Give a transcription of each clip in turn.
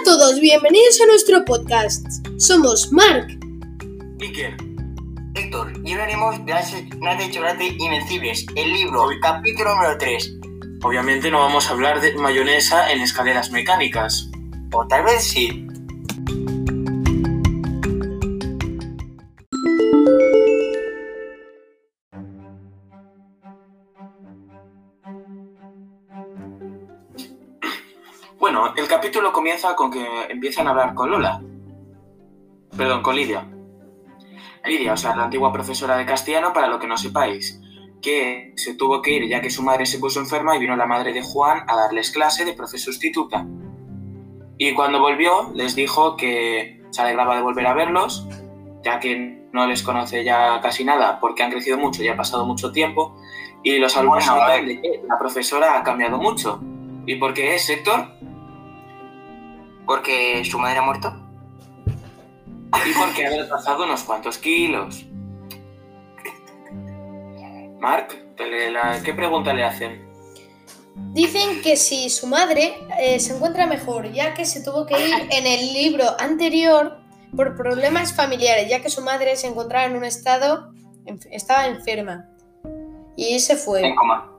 a todos, bienvenidos a nuestro podcast. Somos Mark, Iker, Héctor, y hablaremos de las escenas de chocolate invencibles, el libro, el capítulo número 3. obviamente no vamos a hablar de mayonesa en escaleras mecánicas. O tal vez sí. Capítulo comienza con que empiezan a hablar con Lola. Perdón, con Lidia. Lidia, o sea, la antigua profesora de castellano, para lo que no sepáis, que se tuvo que ir ya que su madre se puso enferma y vino la madre de Juan a darles clase de profe sustituta. Y cuando volvió, les dijo que se alegraba de volver a verlos, ya que no les conoce ya casi nada porque han crecido mucho y ha pasado mucho tiempo, y los alumnos Bueno, notan de que la profesora ha cambiado mucho. ¿Y por qué es, Héctor? Porque su madre ha muerto. Y porque ha adelgazado unos cuantos kilos. Mark, ¿qué pregunta le hacen? dicen que si su madre eh, se encuentra mejor, ya que se tuvo que ir en el libro anterior por problemas familiares, ya que su madre se encontraba en un estado, estaba enferma. Y se fue. En coma.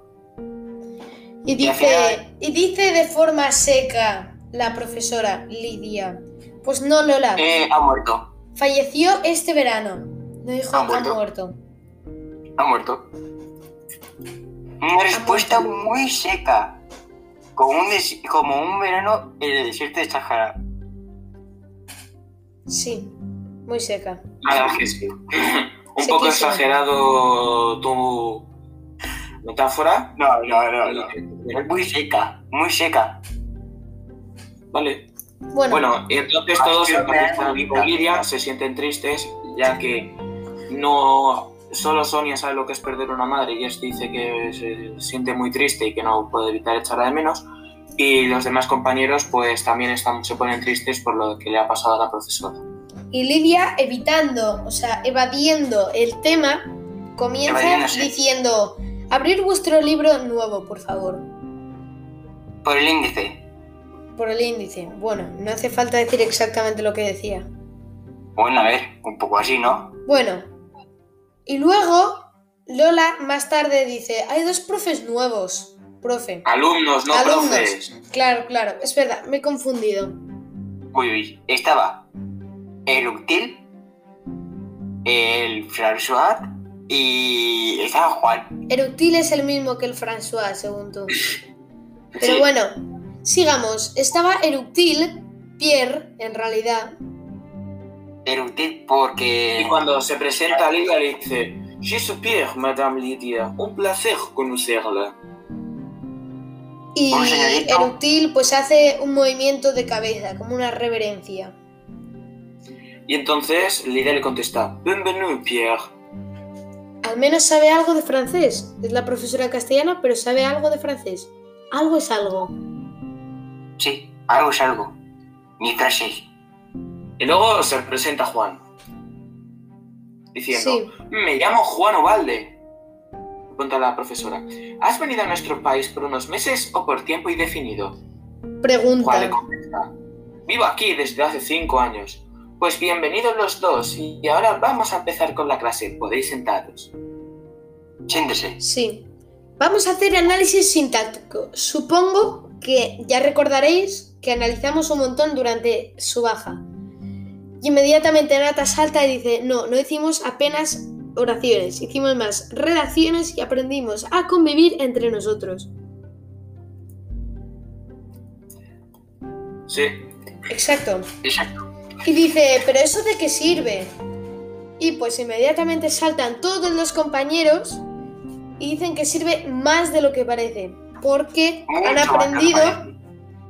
Y dice, y dice de forma seca la profesora Lidia, pues no Lola, Eh, ha muerto. falleció este verano. No dijo, ¿Ha ha muerto? muerto. Ha muerto. Una respuesta muy seca. Como un, des- como un verano en el desierto de Sahara. Sí, muy seca. Nada, que sí. Un poco exagerado tu metáfora. No, no, no, no. Es muy seca, muy seca. Vale. Bueno, entonces todos y con Lidia se sienten tristes, ya que no solo Sonia sabe lo que es perder una madre y es dice que se siente muy triste y que no puede evitar echarla de menos. Y los demás compañeros pues también están, se ponen tristes por lo que le ha pasado a la profesora. y Lidia evitando, o sea, evadiendo el tema, comienza diciendo, abrir vuestro libro nuevo, por favor, Por el índice. Por el índice. Bueno, no hace falta decir exactamente lo que decía. Bueno, a ver, un poco así, ¿no? Bueno, y luego Lola más tarde dice, hay dos profes nuevos, profe. Alumnos, no Alumnos. profes. Claro, claro, es verdad, me he confundido. Uy, uy. Estaba el Uctil, el François y estaba Juan. Eructil es el mismo que el François, según tú. Pero Sí. bueno, sigamos. Estaba Eructil, Pierre, en realidad. El Uctil porque... Y cuando se presenta a Lidia le dice, Je suis Pierre, Madame Lidia, un placer conocerla. Y. Eructil pues hace un movimiento de cabeza, como una reverencia. Y entonces Lidia le contesta, Bienvenue, Pierre. Al menos sabe algo de francés. Es la profesora castellana, pero sabe algo de francés. Algo es algo. Sí, algo es algo. Ni frases. Y luego se presenta Juan, diciendo, Sí. me llamo Juan Ovalde. Pregunta la profesora, ¿has venido a nuestro país por unos meses o por tiempo indefinido? Juan le Pregunta. contesta, vivo aquí desde hace cinco años. Pues bienvenidos los dos y ahora vamos a empezar con la clase. Podéis sentaros. Siéntese. Sí. Vamos a hacer análisis sintáctico. Supongo que ya recordaréis que analizamos un montón durante su baja. Y inmediatamente Nata salta y dice, no, no hicimos apenas oraciones, hicimos más redacciones y aprendimos a convivir entre nosotros. Sí. Exacto. Exacto. Y dice, ¿pero eso de qué sirve? Y pues inmediatamente saltan todos los compañeros y dicen que sirve más de lo que parece. Porque han Mucho más que aprendido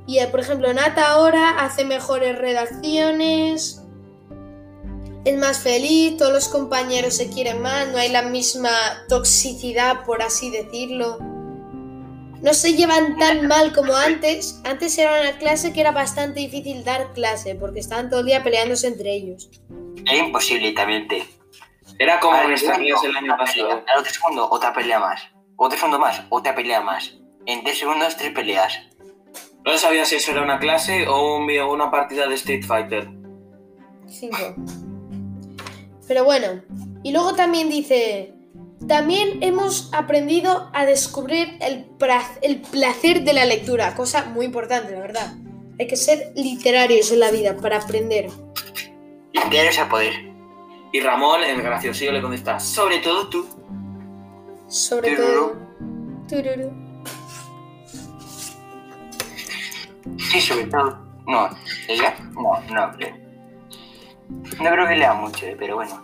y, eh, por ejemplo, Nata ahora hace mejores redacciones, es más feliz, todos los compañeros se quieren más, no hay la misma toxicidad, por así decirlo. No se llevan tan mal como antes. Antes era una clase que era bastante difícil dar clase porque estaban todo el día peleándose entre ellos. Era imposible, literalmente. Era como segundo, amigas el año pelea. pasado. Al otro segundo, otra pelea más. Otro segundo más, otra pelea más. En tres segundos, tres peleas. No sabía si eso era una clase o un- una partida de Street Fighter. 5. Pero bueno, y luego también dice, también hemos aprendido a descubrir el, pra- el placer de la lectura, cosa muy importante, la verdad. Hay que ser literarios en la vida para aprender. Literarios a poder. Y Ramón, el graciosillo, le contesta, sobre todo tú. Sobre Tururú. todo... Tururú. Sí, sobre todo. No, ¿ella? No, no creo. No creo que lea mucho, eh, pero bueno.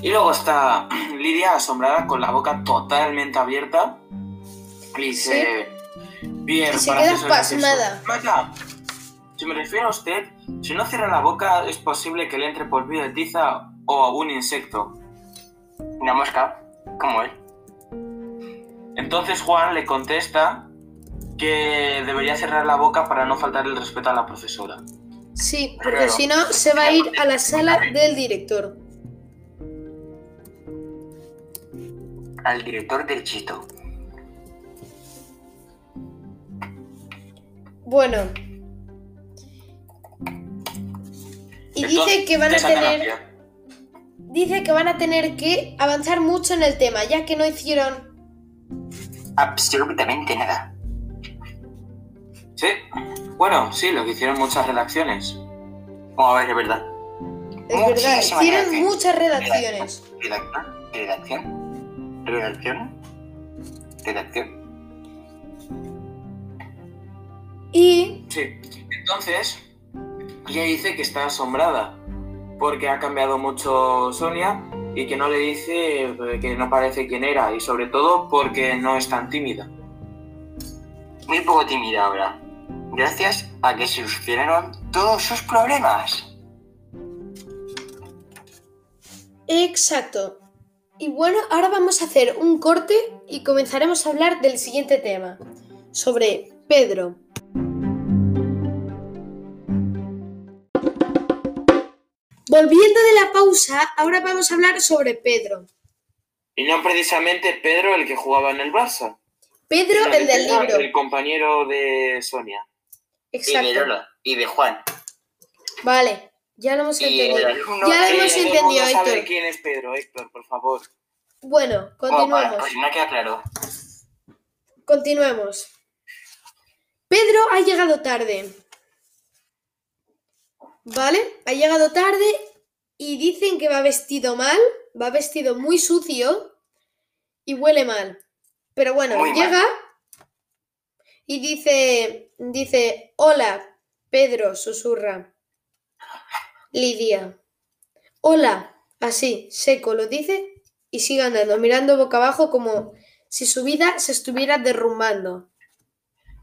Y luego está Lidia asombrada con la boca totalmente abierta. Y dice, bien, Y se para queda hacerse gracioso". pasmada. Vaya, si me refiero a usted, si no cierra la boca es posible que le entre por vía de tiza o un insecto. Una mosca, como él. Entonces Juan le contesta que debería cerrar la boca para no faltar el respeto a la profesora. Sí, porque Claro. si no se va a ir a la sala del director. Al director del chito. Bueno. Y dice que van a tener... Dice que van a tener que avanzar mucho en el tema, ya que no hicieron... Absolutamente nada. Sí, bueno, sí, lo que hicieron muchas redacciones. Vamos a ver, es verdad. Es verdad, hicieron muchas redacciones. Redacción, redacción, redacción, redacción. Y Sí, entonces ella dice que está asombrada porque ha cambiado mucho Sonia y que no le dice eh, que no parece quien era y sobre todo porque no es tan tímida. Muy poco tímida ahora. Gracias a que se solucionaron todos sus problemas. Exacto. Y bueno, ahora vamos a hacer un corte y comenzaremos a hablar del siguiente tema, sobre Pedro. Volviendo de la pausa, ahora vamos a hablar sobre Pedro. Y no precisamente Pedro el que jugaba en el Barça. Pedro, el del libro. El compañero de Sonia. Y de Exacto. Lola. Y de Juan. Vale, ya lo hemos Y entendido. el alumno Ya lo hemos entendido, Héctor. quién es Pedro, Héctor, por favor. Bueno, vale, continuemos. pues si no queda claro. Continuemos. Pedro ha llegado tarde. ¿Vale? Ha llegado tarde y dicen que va vestido mal, va vestido muy sucio y huele mal. Pero bueno, Muy mal. Y dice, dice, hola, Pedro, susurra. Lidia. Hola, así, seco, lo dice y sigue andando, mirando boca abajo como si su vida se estuviera derrumbando.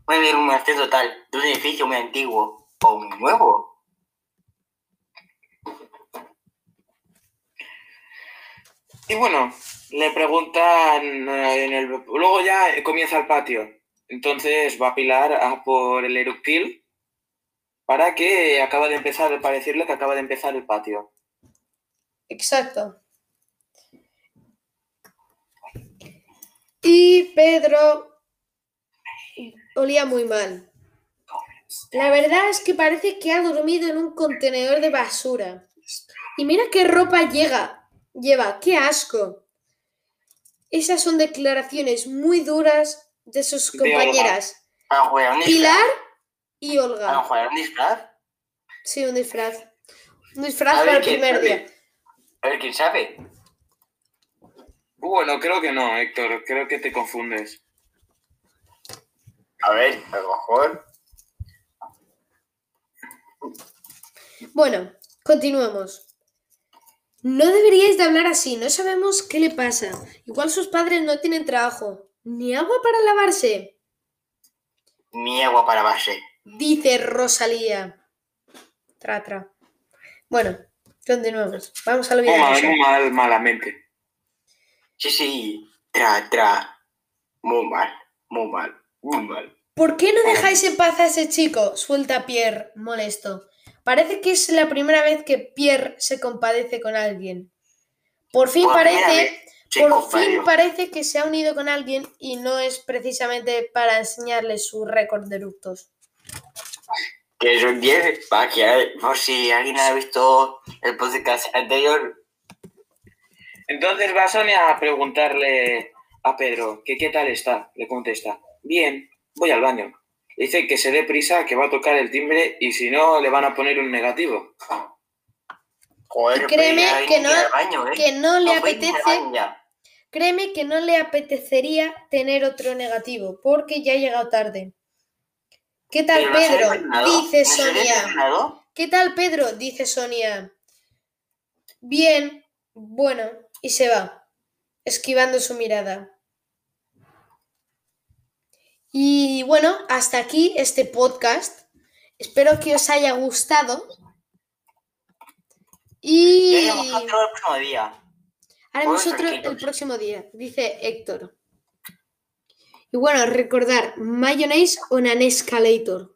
Puede haber un martel total de un edificio muy antiguo o muy nuevo. Y bueno, le preguntan eh, en el... Luego ya comienza el patio. Entonces va Pilar a por el eructil para que acaba de empezar, para decirle que acaba de empezar el patio. Exacto. Y Pedro olía muy mal. La verdad es que parece que ha dormido en un contenedor de basura. Y mira qué ropa llega, lleva, qué asco. Esas son declaraciones muy duras de sus De Olga. compañeras. Pilar y ¿Van a Olga. jugar un disfraz? Sí, un disfraz. Un disfraz para el primer sabe. día. A ver quién sabe. Bueno, creo que no, Héctor, creo que te confundes. A ver, a lo mejor. Bueno, continuemos. No deberíais de hablar así, no sabemos qué le pasa. Igual sus padres no tienen trabajo, ni agua para lavarse, Mi agua para base. dice Rosalía. Tra, tra. Bueno, continuemos. Vamos a lo bien. mal, muy mal, malamente. Sí, sí. Tra, tra. Muy mal, muy mal, muy mal. ¿Por qué no dejáis en paz a ese chico? Suelta Pierre, molesto. Parece que es la primera vez que Pierre se compadece con alguien. Por fin Por parece Por fin parece que se ha unido con alguien y no es precisamente para enseñarle su récord de eructos. Que son 10, para que, por si alguien ha visto el podcast anterior, Entonces va Sonia a preguntarle a Pedro que qué tal está. Le contesta, bien, voy al baño. Dice que se dé prisa, que va a tocar el timbre y si no le van a poner un negativo. joder, Y créeme pues que no- baño, ¿eh? Que no le No apetece. Créeme que no le apetecería tener otro negativo, porque ya ha llegado tarde. ¿Qué tal, ¿Pero no se ha Pedro? Dice ¿No se ha Sonia. ¿Qué tal, Pedro? Dice Sonia. Bien, bueno, y se va, esquivando su mirada. Y bueno, hasta aquí este podcast. Espero que os haya gustado. Y el próximo día. Haremos otro el próximo día, dice Héctor. Y bueno, recordar, mayonnaise on an escalator.